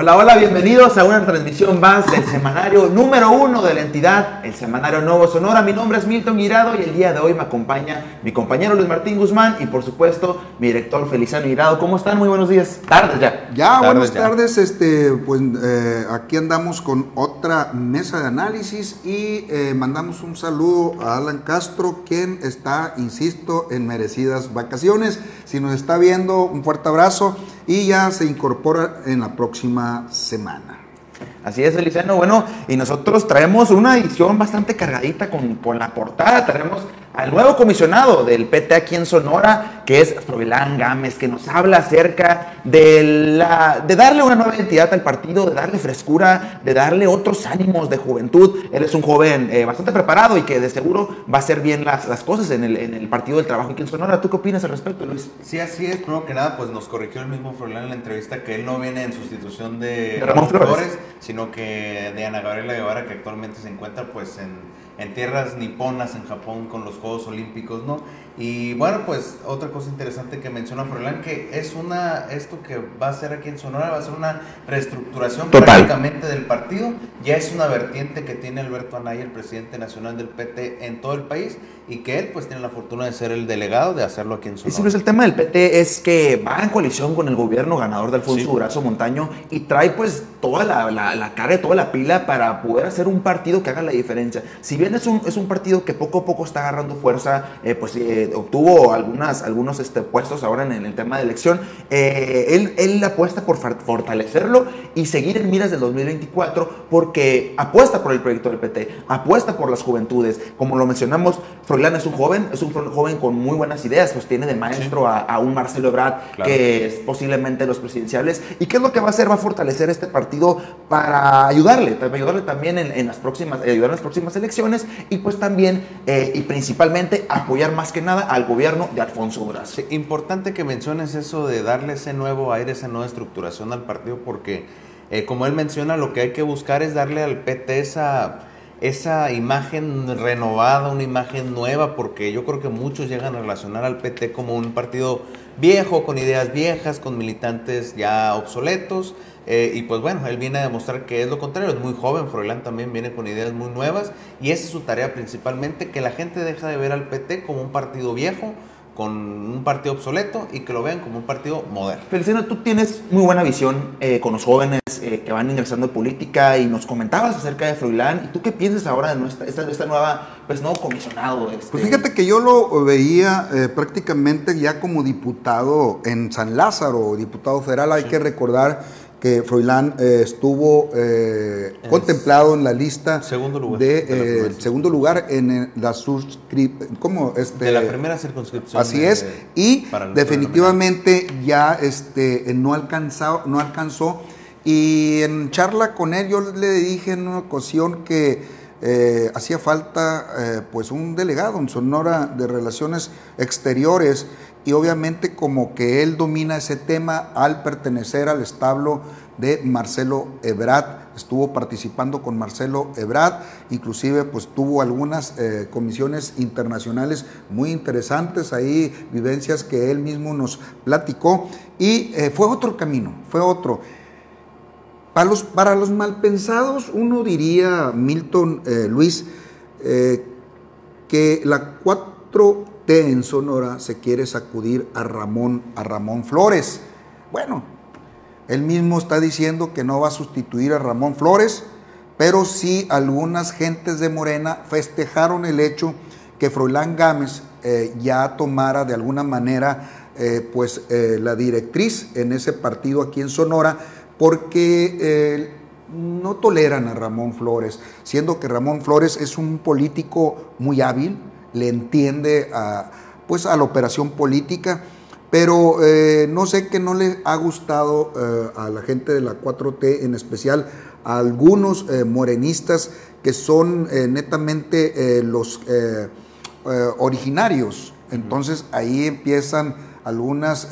Hola, hola, bienvenidos a una transmisión más del semanario número uno de la entidad, el semanario Nuevo Sonora. Mi nombre es Milton Guirado y el día de hoy me acompaña mi compañero Luis Martín Guzmán y por supuesto mi director Feliciano Guirado. ¿Cómo están? Muy buenos días. Tardes ya. Ya, buenas tardes. Este, pues eh, aquí andamos con otra mesa de análisis y eh, mandamos un saludo a Alan Castro, quien está, insisto, en merecidas vacaciones. Si nos está viendo, un fuerte abrazo y ya se incorpora en la próxima semana. Así es, Feliciano. Bueno, y nosotros traemos una edición bastante cargadita con, con la portada. Traemos al nuevo comisionado del PT aquí en Sonora, que es Froilán Gámez, que nos habla acerca de, la, de darle una nueva identidad al partido, de darle frescura, de darle otros ánimos de juventud. Él es un joven eh, bastante preparado y que de seguro va a hacer bien las, las cosas en el, en el, Partido del Trabajo aquí en Sonora. ¿Tú qué opinas al respecto, Luis? Sí, así es. Primero que nada, pues nos corrigió el mismo Froilán en la entrevista que él no viene en sustitución de, Ramón Flores, sino que de Ana Gabriela Guevara, que actualmente se encuentra pues en en tierras niponas en Japón con los Juegos Olímpicos, ¿no? Y bueno, pues otra cosa interesante que menciona Froilán, que es una, esto que va a ser aquí en Sonora, va a ser una reestructuración prácticamente del partido, ya es una vertiente que tiene Alberto Anaya, el presidente nacional del PT en todo el país, y que él pues tiene la fortuna de ser el delegado de hacerlo aquí en Sonora. Y si pues el tema del PT es que va en coalición con el gobierno ganador de Alfonso Durazo Montaño y trae pues toda la, la, la carga, toda la pila para poder hacer un partido que haga la diferencia. Si bien es un, es un partido que poco a poco está agarrando fuerza, eh, pues eh, obtuvo algunas, algunos este, puestos ahora en, el tema de elección, eh, él, él apuesta por fortalecerlo y seguir en miras del 2024 porque apuesta por el proyecto del PT, apuesta por las juventudes. Como lo mencionamos, Froilán es un joven, es un joven con muy buenas ideas, pues tiene de maestro a, un Marcelo Ebrard que es posiblemente los presidenciales. ¿Y qué es lo que va a hacer? Va a fortalecer este partido para ayudarle, para ayudarle también en, las próximas, ayudar en las próximas elecciones y pues también eh, y principalmente apoyar más que nada al gobierno de Alfonso Durazo. importante que menciones eso de darle ese nuevo aire, esa nueva estructuración al partido porque eh, como él menciona, lo que hay que buscar es darle al PT esa esa imagen renovada, una imagen nueva, porque yo creo que muchos llegan a relacionar al PT como un partido viejo, con ideas viejas, con militantes ya obsoletos. Eh, y pues bueno, él viene a demostrar que es lo contrario, es muy joven, Froilán también viene con ideas muy nuevas y esa es su tarea principalmente, que la gente deja de ver al PT como un partido viejo, con un partido obsoleto y que lo vean como un partido moderno. Feliciano, tú tienes muy buena visión eh, con los jóvenes eh, que van ingresando en política y nos comentabas acerca de Froilán. ¿Y tú qué piensas ahora de nuestra, esta, esta nueva, pues nuevo comisionado? Este? Pues fíjate que yo lo veía eh, prácticamente ya como diputado en San Lázaro, diputado federal. Hay que recordar que Froilán eh, estuvo eh, contemplado en la lista segundo lugar, de, eh, segundo lugar en la suscripción este de la primera circunscripción así es. Y definitivamente ya este no alcanzó no alcanzó. Y en charla con él yo le dije en una ocasión que hacía falta pues un delegado en Sonora de Relaciones Exteriores y obviamente como que él domina ese tema al pertenecer al establo de Marcelo Ebrard, estuvo participando con Marcelo Ebrard, inclusive pues tuvo algunas eh, comisiones internacionales muy interesantes, ahí vivencias que él mismo nos platicó y eh, fue otro camino, fue otro. Para los, para los malpensados, uno diría, Milton eh, Luis, que la 4 en Sonora se quiere sacudir a Ramón, a Ramón Flores. Bueno, él mismo está diciendo que no va a sustituir a Ramón Flores, pero sí algunas gentes de Morena festejaron el hecho que Froilán Gámez eh, ya tomara de alguna manera eh, pues eh, la directriz en ese partido aquí en Sonora, porque no toleran a Ramón Flores, siendo que Ramón Flores es un político muy hábil, le entiende a, pues, a la operación política, pero eh, no sé que no le ha gustado eh, a la gente de la 4T, en especial a algunos eh, morenistas que son netamente los originarios. Entonces ahí empiezan algunas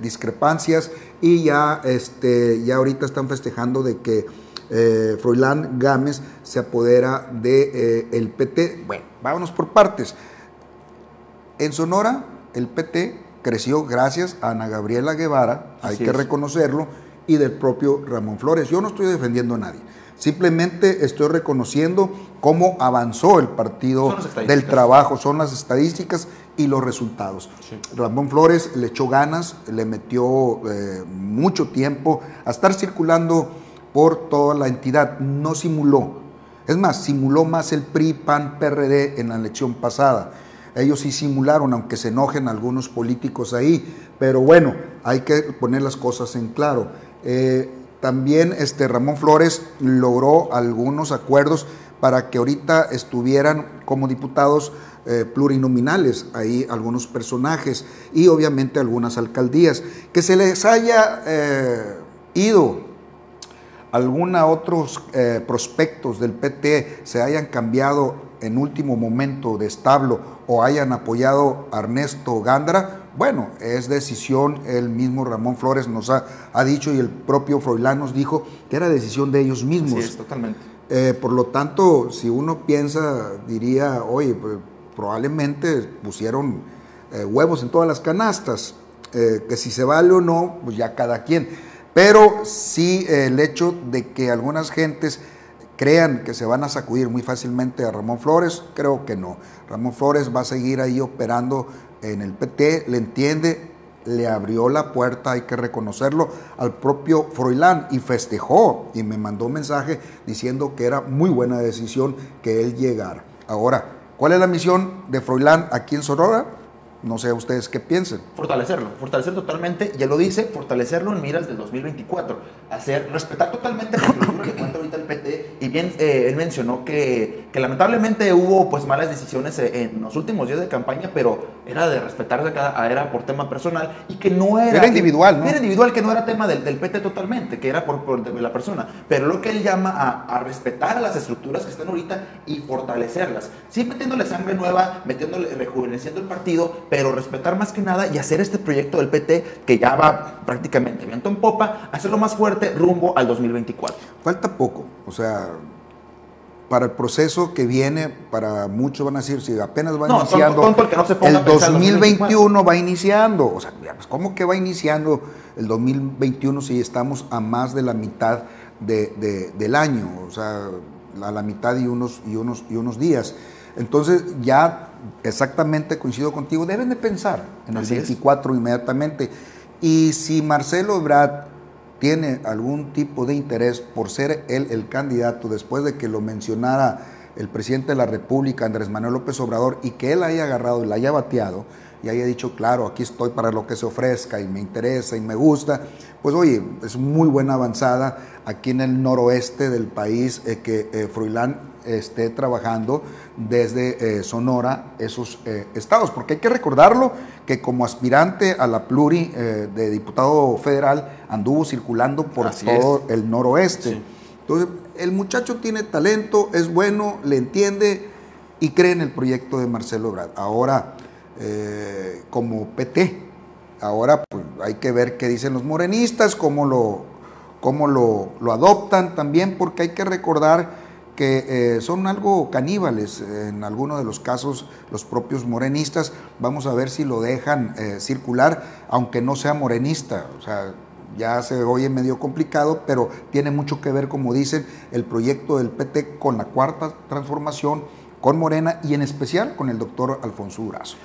discrepancias y ya, este, ya ahorita están festejando de que eh, Froilán Gámez se apodera del de, el PT. Bueno, vámonos por partes. En Sonora, el PT creció gracias a Ana Gabriela Guevara, hay que reconocerlo, y del propio Ramón Flores. Yo no estoy defendiendo a nadie. Simplemente estoy reconociendo cómo avanzó el partido del trabajo, son las estadísticas y los resultados. Ramón Flores le echó ganas, le metió eh, mucho tiempo a estar circulando por toda la entidad, no simuló. Es más, simuló más el PRI, PAN, PRD en la elección pasada. Ellos sí simularon, aunque se enojen algunos políticos ahí, pero bueno, hay que poner las cosas en claro. Eh, también este Ramón Flores logró algunos acuerdos para que ahorita estuvieran como diputados eh, plurinominales, ahí algunos personajes y obviamente algunas alcaldías. Que se les haya eh, ido alguna otros eh, prospectos del PT, se hayan cambiado en último momento de establo o hayan apoyado a Ernesto Gándara, bueno, es decisión, el mismo Ramón Flores nos ha, ha dicho y el propio Froilán nos dijo que era decisión de ellos mismos. Sí, totalmente. Eh, por lo tanto, si uno piensa, diría, oye, pues, probablemente pusieron eh, huevos en todas las canastas, eh, que si se vale o no, pues ya cada quien. Pero sí el hecho de que algunas gentes crean que se van a sacudir muy fácilmente a Ramón Flores, creo que no. Ramón Flores va a seguir ahí operando en el PT, le entiende, le abrió la puerta, hay que reconocerlo, al propio Froilán y festejó y me mandó un mensaje diciendo que era muy buena decisión que él llegara. Ahora, ¿cuál es la misión de Froilán aquí en Sonora? No sé ustedes qué piensen. Fortalecerlo, fortalecer totalmente, ya lo dice, fortalecerlo en miras del 2024. Hacer, respetar totalmente la estructura que cuenta ahorita el PT. Y bien, eh, él mencionó que, que, lamentablemente hubo pues malas decisiones eh, en los últimos días de campaña, pero era de respetar de cada, era por tema personal y que no era... Era individual, ¿no? Era individual, que no era tema del, del PT totalmente, que era por, por la persona. Pero lo que él llama a, a, respetar las estructuras que están ahorita y fortalecerlas. Sí metiéndole sangre nueva, metiéndole, rejuveneciendo el partido, pero respetar más que nada y hacer este proyecto del PT que ya va prácticamente viento en popa, hacerlo más fuerte rumbo al 2024. Falta poco, o sea, para el proceso que viene, para muchos van a decir, si apenas va no, iniciando, tonto, tonto el, no se el 2021 va iniciando, o sea, pues, ¿cómo que va iniciando el 2021 si estamos a más de la mitad de, de, del año? O sea, a la mitad y unos, y unos, y unos días. Entonces ya exactamente coincido contigo, deben de pensar en el Así 24 es. inmediatamente. Y si Marcelo Ebrard tiene algún tipo de interés por ser él el candidato después de que lo mencionara el presidente de la República, Andrés Manuel López Obrador, y que él haya agarrado y la haya bateado y haya dicho, claro, aquí estoy para lo que se ofrezca y me interesa y me gusta, pues oye, es muy buena avanzada aquí en el noroeste del país eh, que eh, Fruilán esté trabajando desde eh, Sonora esos eh, estados, porque hay que recordarlo que como aspirante a la pluri de diputado federal anduvo circulando por Así todo es. el noroeste. Sí. Entonces, el muchacho tiene talento, es bueno, le entiende y cree en el proyecto de Marcelo Ebrard. Ahora, eh, como PT, ahora pues, hay que ver qué dicen los morenistas, cómo lo, cómo lo, lo adoptan también, porque hay que recordar que eh, son algo caníbales en algunos de los casos los propios morenistas. Vamos a ver si lo dejan eh, circular, aunque no sea morenista. O sea, ya se oye medio complicado, pero tiene mucho que ver, como dicen, el proyecto del PT con la cuarta transformación, con Morena y en especial con el doctor Alfonso Durazo.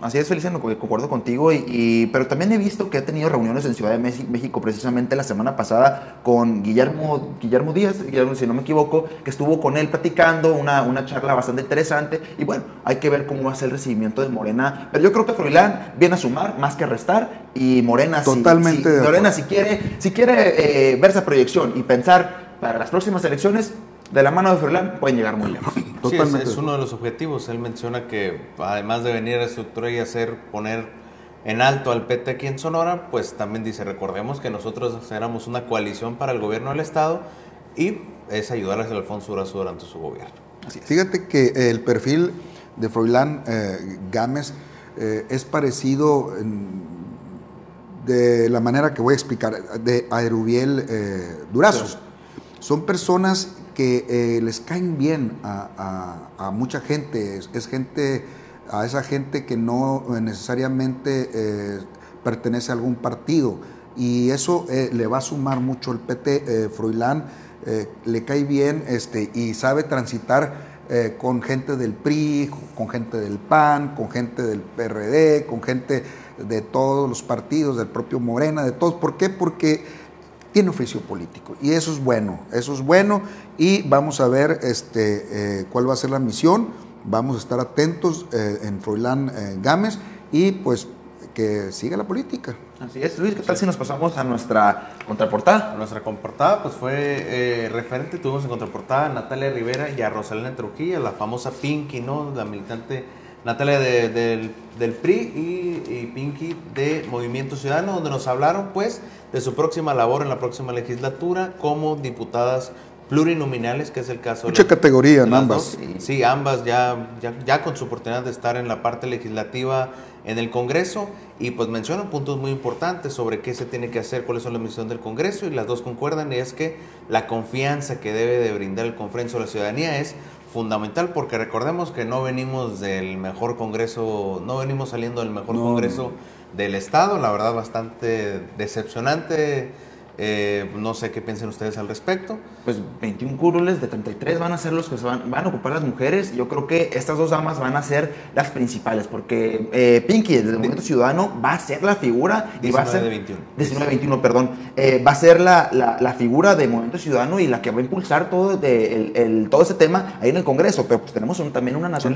Así es, Feliciano, concuerdo contigo, y, y, pero también he visto que ha tenido reuniones en Ciudad de México precisamente la semana pasada con Guillermo, Guillermo Díaz, Guillermo, si no me equivoco, que estuvo con él platicando, una, una charla bastante interesante, y bueno, hay que ver cómo va a ser el recibimiento de Morena, pero yo creo que Froilán viene a sumar más que a restar, y Morena, Totalmente si, si Morena si quiere, si quiere eh, ver esa proyección y pensar para las próximas elecciones, de la mano de Froilán pueden llegar muy lejos. Sí, es, es, uno de los objetivos. Él menciona que además de venir a estructurar y hacer poner en alto al PT aquí en Sonora, pues también dice, recordemos que nosotros éramos una coalición para el gobierno del Estado y es ayudar a Alfonso Durazo durante su gobierno. Así es. Fíjate que el perfil de Froilán eh, Gámez eh, es parecido en, de la manera que voy a explicar, de Aerubiel eh, Durazo. Son personas que eh, les caen bien a, mucha gente, es, gente, a esa gente que no necesariamente eh, pertenece a algún partido. y eso eh, le va a sumar mucho el PT. Eh, Froilán eh, le cae bien este, y sabe transitar con gente del PRI, con gente del PAN, con gente del PRD, con gente de todos los partidos, del propio Morena, de todos. ¿Por qué? Porque tiene oficio político y eso es bueno, eso es bueno y vamos a ver este, cuál va a ser la misión, vamos a estar atentos en Froilán Gámez y pues que siga la política. Así es, Luis, ¿qué tal si nos pasamos a nuestra contraportada? Nuestra contraportada, pues fue eh, referente, tuvimos en contraportada a Natalia Rivera y a Rosalina Trujillo, la famosa Pinky, ¿no? La militante Natalia del, PRI y, y, Pinky de Movimiento Ciudadano, donde nos hablaron, pues, de su próxima labor en la próxima legislatura como diputadas plurinominales, que es el caso. Mucha categoría en ambas. Sí, ambas ya, ya, ya con su oportunidad de estar en la parte legislativa en el Congreso y pues mencionan puntos muy importantes sobre qué se tiene que hacer, cuáles son las misiones del Congreso y las dos concuerdan y es que la confianza que debe de brindar el Congreso a la ciudadanía es fundamental porque recordemos que no venimos del mejor Congreso, no venimos saliendo del mejor Congreso del Estado, la verdad bastante decepcionante eh, no sé qué piensen ustedes al respecto. Pues 21 curules de 33 van a ser los que van, van, a ocupar las mujeres. Yo creo que estas dos damas van a ser las principales, porque eh, Pinky, desde el Movimiento Ciudadano, va a ser la figura. y va a ser, de 21. 19 21, perdón. Eh, va a ser la, la, figura de Movimiento Ciudadano y la que va a impulsar todo, de, el, todo ese tema ahí en el Congreso. Pero pues tenemos también una nación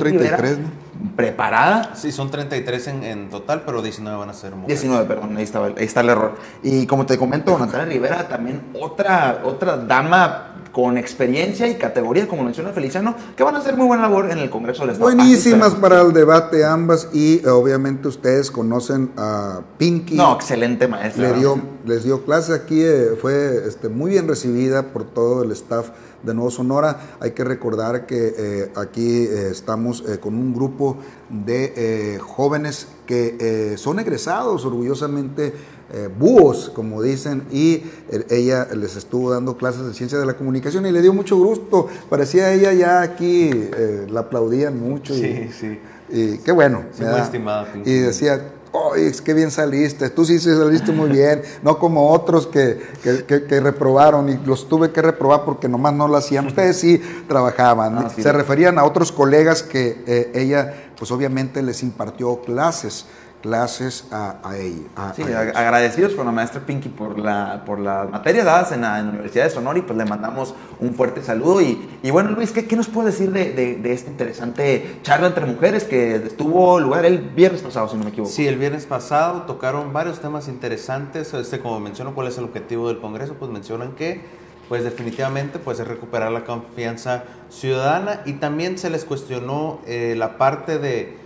preparada. Sí, son 33 en, en, total, pero 19 van a ser mujeres. 19, perdón, ahí, estaba, ahí está el error. Y como te comento, Natalia Rivera también otra, otra dama con experiencia y categoría, como menciona Feliciano, que van a hacer muy buena labor en el Congreso del Estado. Buenísimas para el debate ambas y eh, obviamente ustedes conocen a Pinky. No, excelente maestra. Le dio, les dio clase aquí, eh, fue este, muy bien recibida por todo el staff de Nuevo Sonora. Hay que recordar que eh, aquí estamos con un grupo de jóvenes que son egresados orgullosamente eh, búhos, como dicen, y ella les estuvo dando clases de ciencia de la comunicación y le dio mucho gusto. Parecía ella ya aquí, eh, la aplaudían mucho. Y, sí, sí. Y qué bueno. muy estimada. Y decía, ¡ay, qué bien saliste! Tú sí, sí saliste muy bien, no como otros que, que, reprobaron y los tuve que reprobar porque nomás no lo hacían. Ustedes sí trabajaban. Ah, Se referían a otros colegas que eh, ella, pues obviamente les impartió clases clases a, ella. sí, agradecidos con la maestra Pinky por, la, por las materias dadas en la, Universidad de Sonora y pues le mandamos un fuerte saludo. Y, y bueno, Luis, ¿qué, ¿qué, nos puede decir de, de, esta interesante charla entre mujeres que tuvo lugar el viernes pasado, si no me equivoco? Sí, el viernes pasado tocaron varios temas interesantes. Este, como menciono, ¿cuál es el objetivo del Congreso? Pues mencionan que pues definitivamente pues es recuperar la confianza ciudadana y también se les cuestionó eh, la parte de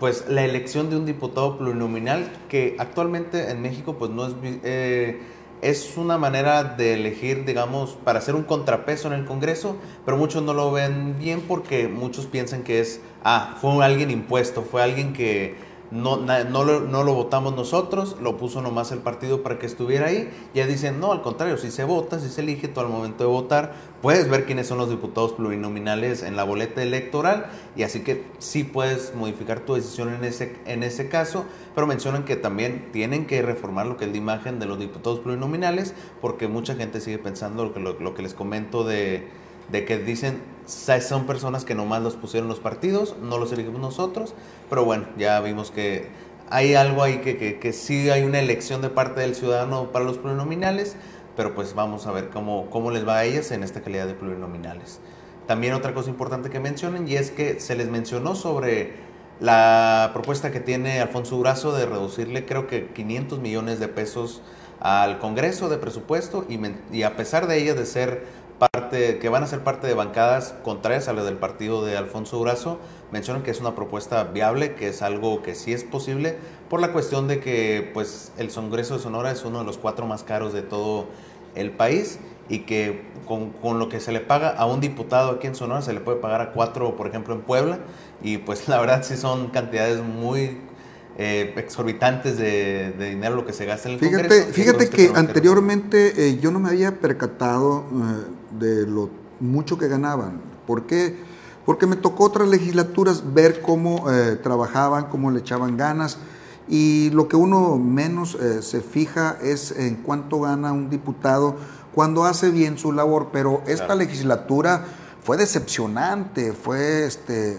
pues la elección de un diputado plurinominal que actualmente en México pues no es eh, es una manera de elegir digamos para hacer un contrapeso en el Congreso pero muchos no lo ven bien porque muchos piensan que es ah fue alguien impuesto fue alguien que no, no, lo, no, lo, votamos nosotros, lo puso nomás el partido para que estuviera ahí. Ya dicen, no, al contrario, si se vota, si se elige, tú al momento de votar, puedes ver quiénes son los diputados plurinominales en la boleta electoral y así que sí puedes modificar tu decisión en ese, en ese caso, pero mencionan que también tienen que reformar lo que es la imagen de los diputados plurinominales porque mucha gente sigue pensando lo que, lo que les comento de de que dicen son personas que nomás los pusieron los partidos, no los elegimos nosotros, pero bueno, ya vimos que hay algo ahí que, que, que sí hay una elección de parte del ciudadano para los plurinominales, pero pues vamos a ver cómo, cómo les va a ellas en esta calidad de plurinominales. También otra cosa importante que mencionen y es que se les mencionó sobre la propuesta que tiene Alfonso Durazo de reducirle creo que 500 millones de pesos al Congreso de presupuesto y, y a pesar de ella de ser parte, que van a ser parte de bancadas contrarias a las del partido de Alfonso Durazo, mencionan que es una propuesta viable, que es algo que sí es posible, por la cuestión de que pues, el Congreso de Sonora es uno de los cuatro más caros de todo el país y que con, con, lo que se le paga a un diputado aquí en Sonora se le puede pagar a cuatro, por ejemplo, en Puebla, y pues la verdad sí son cantidades muy eh, exorbitantes de, dinero lo que se gasta en el fíjate, Congreso. Fíjate que anteriormente eh, yo no me había percatado eh, de lo mucho que ganaban. ¿Por qué? Porque me tocó otras legislaturas ver cómo trabajaban, cómo le echaban ganas Y lo que uno menos eh, se fija es en cuánto gana un diputado cuando hace bien su labor, pero esta legislatura fue decepcionante, fue, este,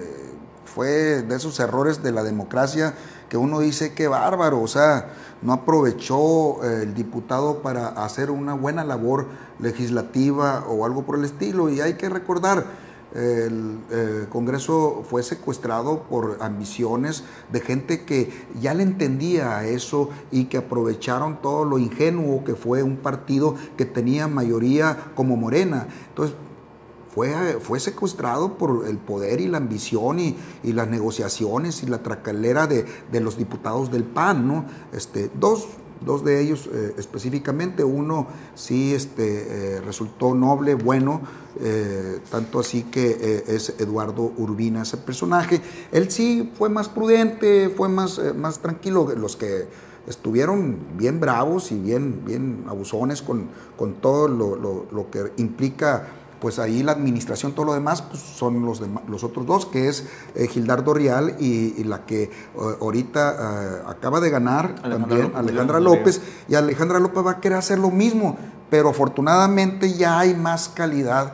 fue de esos errores de la democracia que uno dice que bárbaro, o sea, no aprovechó eh, el diputado para hacer una buena labor legislativa o algo por el estilo. Y hay que recordar, el eh, Congreso fue secuestrado por ambiciones de gente que ya le entendía a eso y que aprovecharon todo lo ingenuo que fue un partido que tenía mayoría como Morena. Entonces, fue, fue secuestrado por el poder y la ambición y, las negociaciones y la tracalera de, los diputados del PAN, ¿no? Este, dos, dos de ellos eh, específicamente, uno sí este, eh, resultó noble, bueno, eh, tanto así que es Eduardo Urbina ese personaje. Él sí fue más prudente, fue más, más tranquilo, los que estuvieron bien bravos y bien, bien abusones con, con todo lo, lo que implica pues ahí la administración, todo lo demás, pues son los, los otros dos, que es eh, Gildardo Rial y, la que eh, ahorita eh, acaba de ganar también, Alejandra López, y Alejandra López va a querer hacer lo mismo, pero afortunadamente ya hay más calidad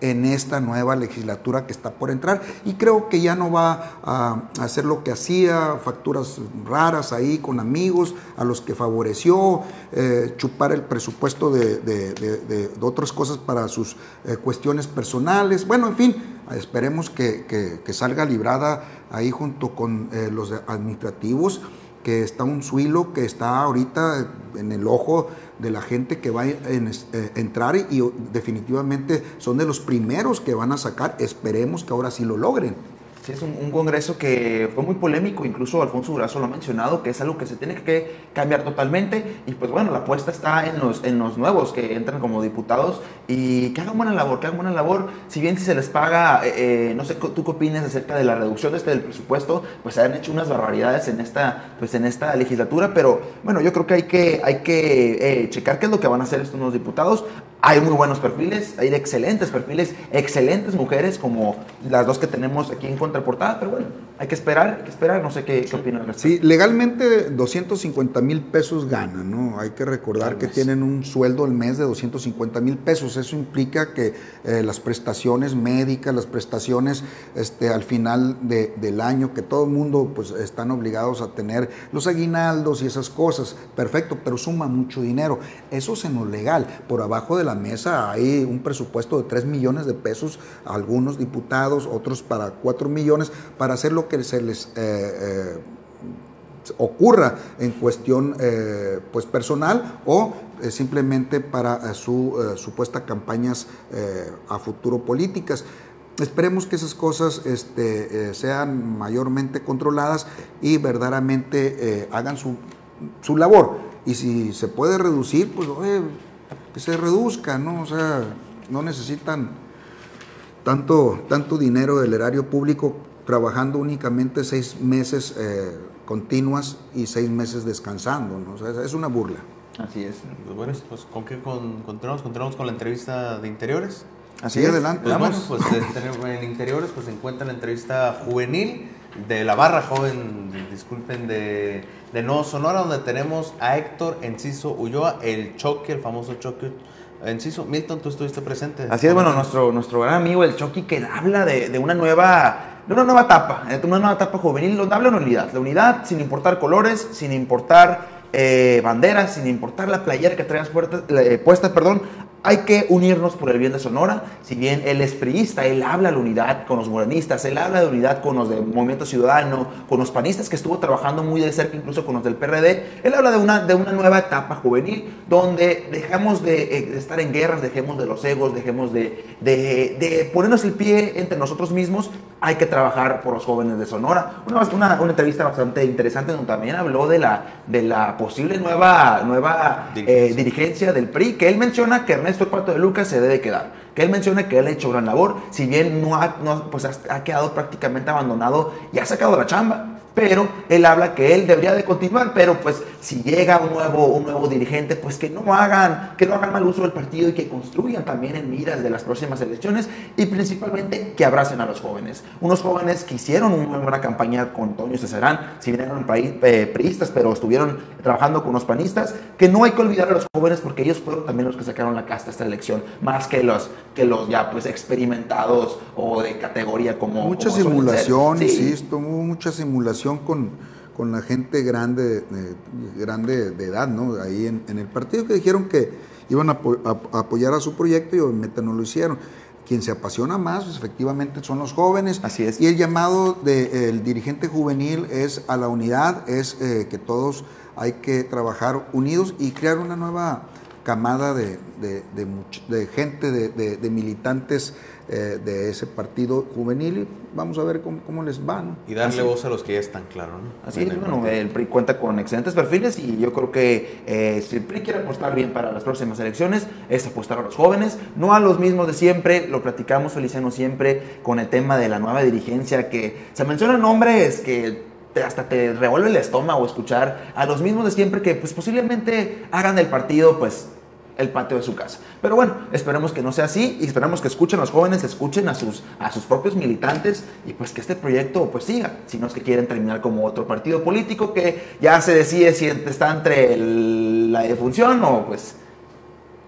en esta nueva legislatura que está por entrar. Y creo que ya no va a hacer lo que hacía, facturas raras ahí con amigos a los que favoreció, eh, chupar el presupuesto de, otras cosas para sus eh, cuestiones personales, bueno, en fin, esperemos que, salga librada ahí junto con eh, los administrativos, que está un suilo que está ahorita en el ojo de la gente que va a eh, entrar y definitivamente son de los primeros que van a sacar. Esperemos que ahora sí lo logren es un, congreso que fue muy polémico, incluso Alfonso Durazo lo ha mencionado, que es algo que se tiene que cambiar totalmente. Y pues bueno, la apuesta está en los, en los nuevos que entran como diputados y que hagan buena labor, que hagan buena labor. Si bien si se les paga, eh, eh, no sé tú qué opinas acerca de la reducción este del presupuesto, pues se han hecho unas barbaridades en esta, pues en esta legislatura, pero bueno, yo creo que hay que, hay que eh, checar qué es lo que van a hacer estos nuevos diputados. Hay muy buenos perfiles, hay excelentes perfiles, excelentes mujeres como las dos que tenemos aquí en contraportada, pero bueno, hay que esperar, hay que esperar, no sé qué, qué opinan. Sí, legalmente 250 mil pesos ganan, ¿no? Hay que recordar que tienen un sueldo al mes de 250 mil pesos, eso implica que eh, las prestaciones médicas, las prestaciones este, al final del año, que todo el mundo pues están obligados a tener los aguinaldos y esas cosas, perfecto, pero suma mucho dinero, eso es en lo legal, por abajo de la mesa hay un presupuesto de 3 millones de pesos algunos diputados, otros para 4 millones, para hacer lo que se les... Eh, eh, ocurra en cuestión eh, pues personal o simplemente para su supuesta campañas a futuro políticas. Esperemos que esas cosas este, sean mayormente controladas y verdaderamente hagan su, su, labor. Y si se puede reducir, pues que se reduzca, ¿no? O sea, no necesitan tanto, tanto dinero del erario público trabajando únicamente seis meses eh, continuas y seis meses descansando, ¿no? O sea, es una burla. Así es. Pues bueno, pues ¿con qué con, continuamos? ¿Continuamos con la entrevista de interiores? Así es. adelante. Pues bueno, pues en interiores pues se encuentra la entrevista juvenil de la barra joven, disculpen, de, de Nuevo Sonora, donde tenemos a Héctor Enciso Ulloa, el Choque, el famoso Choque. Enciso, Milton, tú estuviste presente. Así es, bueno, nuestro, nuestro gran amigo el Chucky que habla de, de una nueva de una nueva etapa, de una nueva etapa juvenil, donde habla de unidad. La unidad sin importar colores, sin importar eh, banderas, sin importar la playera que traigas eh, puesta, perdón, hay que unirnos por el bien de Sonora. Si bien él es priista, él habla de la unidad con los morenistas, él habla de unidad con los del Movimiento Ciudadano, con los panistas que estuvo trabajando muy de cerca, incluso con los del PRD. Él habla de una, de una nueva etapa juvenil donde dejamos de, eh, estar en guerras, dejemos de los egos, dejemos de, de, ponernos el pie entre nosotros mismos. Hay que trabajar por los jóvenes de Sonora. Una, una, una entrevista bastante interesante donde también habló de la, de la posible nueva, nueva eh, dirigencia del PRI, que él menciona que Ernesto Pato de Lucas se debe quedar. Que él menciona que él ha hecho gran labor, si bien no ha, pues ha, quedado prácticamente abandonado y ha sacado la chamba. Pero él habla que él debería de continuar, pero pues si llega un nuevo, un nuevo dirigente, pues que no hagan, que no hagan mal uso del partido y que construyan también en miras de las próximas elecciones y principalmente que abracen a los jóvenes. Unos jóvenes que hicieron una buena campaña con Toño Cesarán, si bien eran eh, priistas, pero estuvieron trabajando con los panistas, que no hay que olvidar a los jóvenes porque ellos fueron también los que sacaron la casta esta elección, más que los, que los ya pues experimentados o de categoría como... Mucha simulación, insisto, mucha simulación con, con la gente grande, grande de edad, ¿no? Ahí en, el partido que dijeron que iban a, apoyar a su proyecto y obviamente no lo hicieron. Quien se apasiona más, pues, efectivamente, son los jóvenes. Así es. Y el llamado del dirigente juvenil es a la unidad, es eh, que todos hay que trabajar unidos y crear una nueva camada de, de, gente, de, militantes eh, de ese partido juvenil y vamos a ver cómo, les van. Y darle voz a los que ya están claros. Así es, bueno, el PRI cuenta con excelentes perfiles y yo creo que eh, si el PRI quiere apostar bien para las próximas elecciones, es apostar a los jóvenes, no a los mismos de siempre, lo platicamos Feliciano siempre con el tema de la nueva dirigencia, que se mencionan nombres que hasta te revuelve el estómago escuchar a los mismos de siempre que pues posiblemente hagan del partido pues el patio de su casa. Pero bueno, esperemos que no sea así y esperamos que escuchen a los jóvenes, escuchen a sus, a sus propios militantes y pues que este proyecto pues siga, si no es que quieren terminar como otro partido político que ya se decide si está entre la defunción o pues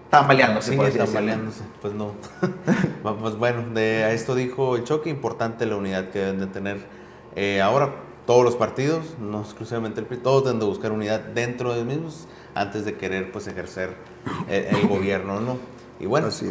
tambaleándose. Sí, tambaleándose, pues no. pues bueno, de, a esto dijo el choque, importante la unidad que deben de tener eh, ahora todos los partidos, no exclusivamente el PRI, todos deben de buscar unidad dentro de ellos mismos antes de querer pues ejercer el, gobierno, ¿no? Y bueno, así,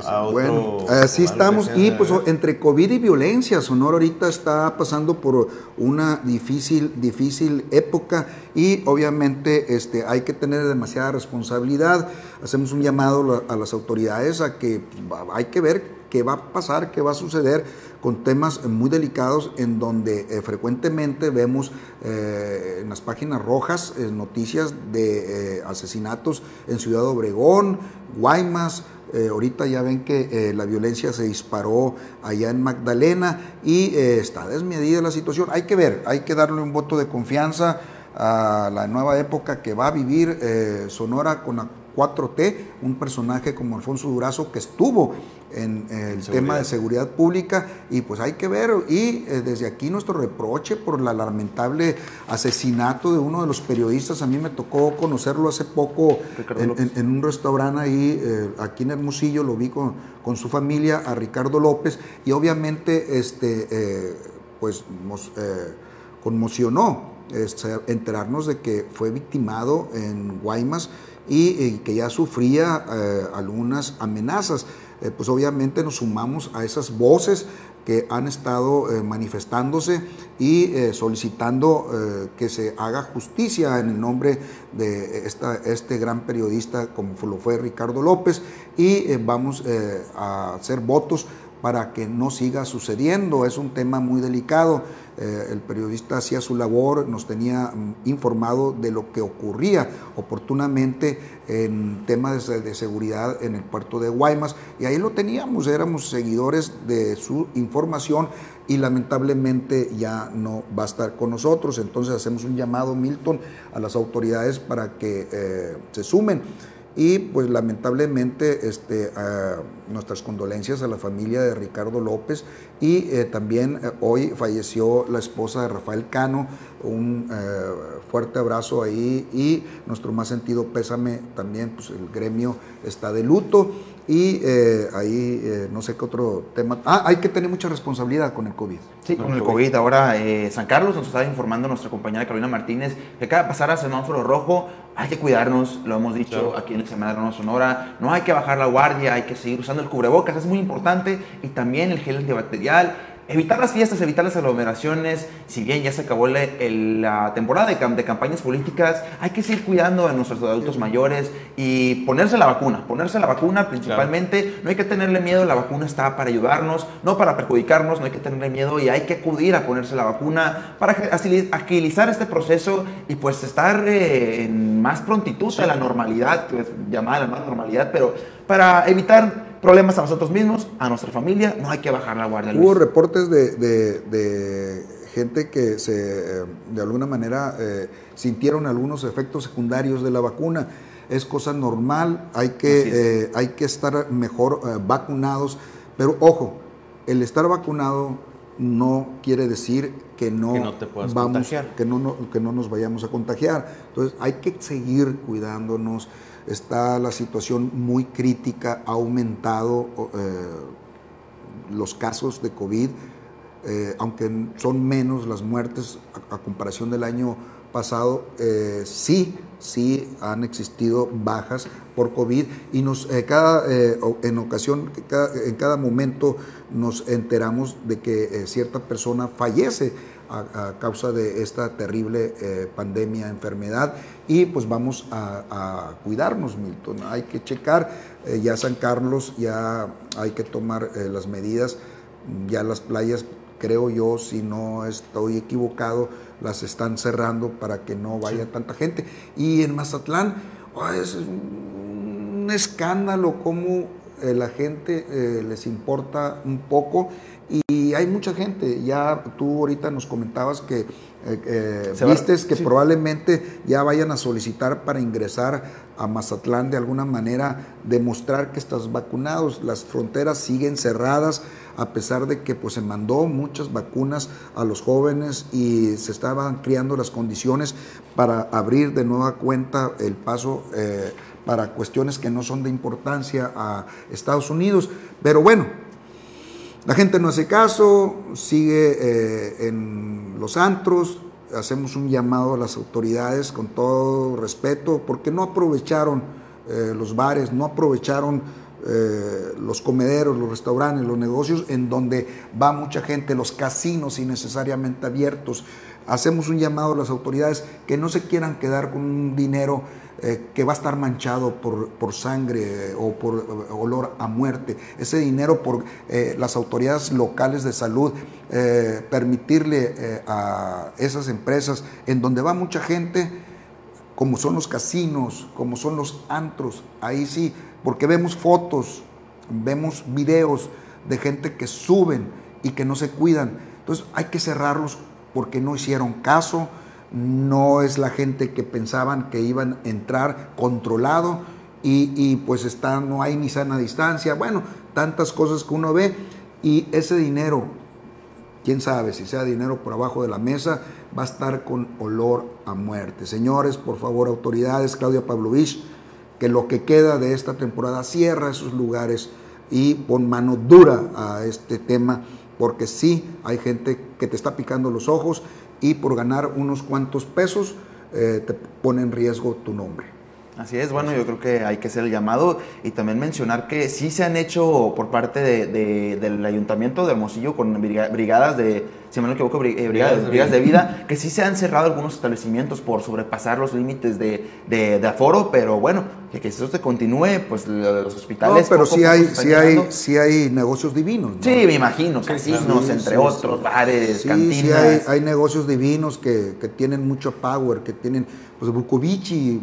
así estamos. Y pues entre COVID y violencia, Sonora ahorita está pasando por una difícil, difícil época y obviamente este, hay que tener demasiada responsabilidad. Hacemos un llamado a las autoridades a que pues, hay que ver qué va a pasar, qué va a suceder con temas muy delicados en donde eh, frecuentemente vemos eh, en las páginas rojas eh, noticias de asesinatos en Ciudad Obregón, Guaymas, ahorita ya ven que la violencia se disparó allá en Magdalena y está desmedida la situación. Hay que ver, hay que darle un voto de confianza a la nueva época que va a vivir Sonora con la 4T, un personaje como Alfonso Durazo que estuvo en el tema de seguridad pública y pues hay que ver y eh, desde aquí nuestro reproche por la lamentable asesinato de uno de los periodistas, a mí me tocó conocerlo hace poco en, un restaurante ahí, eh, aquí en Hermosillo, lo vi con, con, su familia, a Ricardo López y obviamente este, eh, pues nos conmocionó este, enterarnos de que fue victimado en Guaymas y que ya sufría algunas amenazas. Eh, pues obviamente nos sumamos a esas voces que han estado eh, manifestándose y eh, solicitando que se haga justicia en el nombre de esta, este gran periodista como lo fue Ricardo López y vamos a hacer votos para que no siga sucediendo. Es un tema muy delicado. Eh, el periodista hacía su labor, nos tenía mm, informado de lo que ocurría oportunamente en temas de, seguridad en el puerto de Guaymas y ahí lo teníamos, éramos seguidores de su información y lamentablemente ya no va a estar con nosotros. Entonces hacemos un llamado, Milton, a las autoridades para que eh, se sumen y pues lamentablemente este, nuestras condolencias a la familia de Ricardo López y eh, también eh, hoy falleció la esposa de Rafael Cano, un eh, fuerte abrazo ahí y nuestro más sentido pésame también, pues el gremio está de luto y ahí no sé qué otro tema. Ah, hay que tener mucha responsabilidad con el COVID. Sí, con el COVID. Ahora San Carlos nos está informando nuestra compañera Carolina Martínez que acaba de pasar a semáforo rojo hay que cuidarnos, lo hemos dicho aquí en el Semáforo Sonora, no hay que bajar la guardia, hay que seguir usando el cubrebocas, es muy importante, y también el gel antibacterial, evitar las fiestas, evitar las aglomeraciones. Si bien ya se acabó la temporada de, de, campañas políticas, hay que seguir cuidando a nuestros adultos mayores y ponerse la vacuna. Ponerse la vacuna principalmente. No hay que tenerle miedo, la vacuna está para ayudarnos, no para perjudicarnos, no hay que tenerle miedo y hay que acudir a ponerse la vacuna para agilizar este proceso y pues estar eh, en más prontitud a la normalidad, pues, llamada la más normalidad, pero para evitar problemas a nosotros mismos, a nuestra familia, no hay que bajar la guardia. Hubo reportes de, gente que se, eh, de alguna manera eh, sintieron algunos efectos secundarios de la vacuna. Es cosa normal, hay que, eh, hay que estar mejor vacunados, pero ojo, el estar vacunado no quiere decir que no, vamos, Que no, que no nos vayamos a contagiar. Entonces hay que seguir cuidándonos. Está la situación muy crítica, ha aumentado los casos de COVID eh, aunque son menos las muertes a, comparación del año pasado, eh, sí, sí han existido bajas por COVID y nos, eh, cada, en ocasión, en cada momento nos enteramos de que cierta persona fallece a, causa de esta terrible pandemia, enfermedad y pues vamos a, a cuidarnos, Milton. Hay que checar, ya San Carlos, ya hay que tomar las medidas, ya las playas creo yo, si no estoy equivocado, las están cerrando para que no vaya tanta gente. Y en Mazatlán oh, es un escándalo cómo eh, la gente eh, les importa un poco y hay mucha gente. Ya tú ahorita nos comentabas que eh, vistes que probablemente ya vayan a solicitar para ingresar a Mazatlán de alguna manera, demostrar que estás vacunados. Las fronteras siguen cerradas a pesar de que pues, se mandó muchas vacunas a los jóvenes y se estaban creando las condiciones para abrir de nueva cuenta el paso eh, para cuestiones que no son de importancia a Estados Unidos. Pero bueno, la gente no hace caso, sigue eh, en los antros, hacemos un llamado a las autoridades con todo respeto, porque no aprovecharon eh, los bares, no aprovecharon eh, los comederos, los restaurantes, los negocios en donde va mucha gente, los casinos innecesariamente abiertos. Hacemos un llamado a las autoridades que no se quieran quedar con un dinero eh, que va a estar manchado por, sangre eh, o por olor a muerte. Ese dinero por las autoridades locales de salud, permitirle a esas empresas en donde va mucha gente, como son los casinos, como son los antros, ahí sí porque vemos fotos, vemos videos de gente que suben y que no se cuidan. Entonces hay que cerrarlos porque no hicieron caso, no es la gente que pensaban que iban a entrar controlado y, pues está, no hay ni sana distancia, bueno, tantas cosas que uno ve y ese dinero, quién sabe si sea dinero por abajo de la mesa, va a estar con olor a muerte. Señores, por favor, autoridades, Claudia Pavlovich, que lo que queda de esta temporada cierra esos lugares y pon mano dura a este tema, porque sí hay gente que te está picando los ojos y por ganar unos cuantos pesos eh, te pone en riesgo tu nombre. Así es, bueno, yo creo que hay que hacer el llamado y también mencionar que sí se han hecho por parte del Ayuntamiento de Hermosillo con brigadas de, si me no equivoco, eh, brigadas, de vida, que sí se han cerrado algunos establecimientos por sobrepasar los límites de, aforo, pero bueno, que, que eso se continúe, pues los hospitales... No, pero sí, hay, sí, hay, sí hay negocios divinos. Sí, me imino, casinos, entre otros, bares, cantinas. Sí, hay, hay negocios divinos que, que tienen mucho power, que tienen pues Bukovici,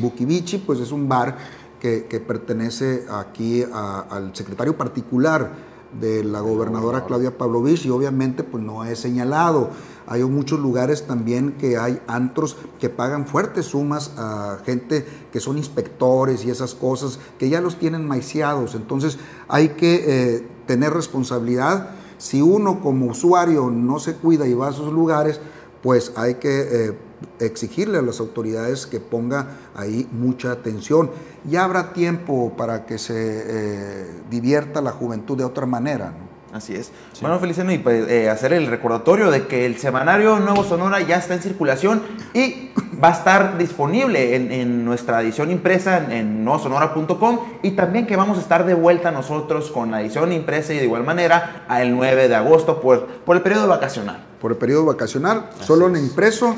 Bukivici, pues es un bar que, pertenece aquí al secretario particular de la gobernadora Claudia Pavlovich y obviamente pues no es señalado. Hay muchos lugares también que hay antros que pagan fuertes sumas a gente que son inspectores y esas cosas, que ya los tienen maiciados. Entonces hay que eh, tener responsabilidad. Si uno como usuario no se cuida y va a esos lugares, pues hay que eh, exigirle a las autoridades que ponga ahí mucha atención. Ya habrá tiempo para que se eh, divierta la juventud de otra manera. Así es. Bueno, Feliciano, y pues, eh, hacer el recordatorio de que el semanario Nuevo Sonora ya está en circulación y va a estar disponible en, nuestra edición impresa en, en nuevosonora.com y también que vamos a estar de vuelta nosotros con la edición impresa y de igual manera el 9 de agosto por, por el periodo vacacional. Por el periodo vacacional, solo en impreso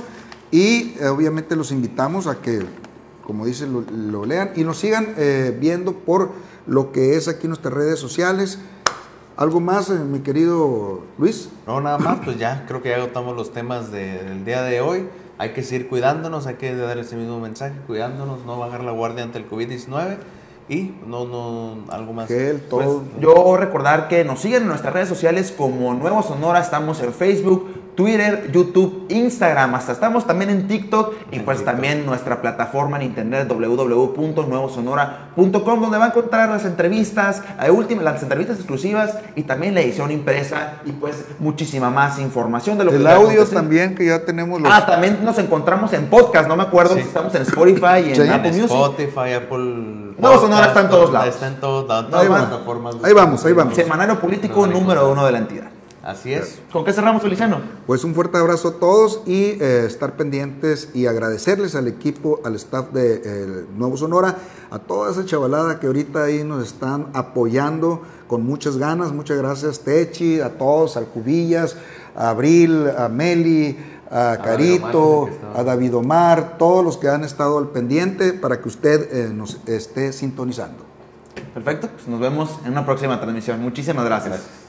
y eh, obviamente los invitamos a que, como dice, lo, lean y nos sigan eh, viendo por lo que es aquí nuestras redes sociales. ¿Algo más, eh, mi querido Luis? No, nada más, pues ya creo que ya agotamos los temas del día de hoy. Hay que seguir cuidándonos, hay que dar ese mismo mensaje, cuidándonos, no bajar la guardia ante el COVID-19 Y no, no, algo más. Gel, Pues, yo recordar que nos siguen en nuestras redes sociales como Nuevo Sonora, estamos en Facebook, Twitter, YouTube, Instagram, hasta estamos también en TikTok y En pues TikTok. también nuestra plataforma en internet www.nuevosonora.com donde va a encontrar las entrevistas, eh, últimas, las entrevistas exclusivas y también la edición impresa y pues muchísima más información de lo que El a audio también, que ya tenemos los... Ah, también nos encontramos en podcast, no me acuerdo Sí. si estamos en Spotify y en Apple Music. Spotify, Apple. Nuevo Sonora está en todos lados. Está en todos lados. Ahí Todas las vamos. plataformas. Ahí vamos, ahí vamos. Semanario político Semanario número uno de la entidad. Así es. ¿Con qué cerramos, Feliciano? Pues un fuerte abrazo a todos y eh, estar pendientes y agradecerles al equipo, al staff de eh, Nuevo Sonora, a toda esa chavalada que ahorita ahí nos están apoyando con muchas ganas. Muchas gracias, Techi, a todos, al Cubillas, a Abril, a Meli, a David Carito, Omar, a David Omar, todos los que han estado al pendiente para que usted eh, nos esté sintonizando. Perfecto, pues nos vemos en una próxima transmisión. Muchísimas gracias.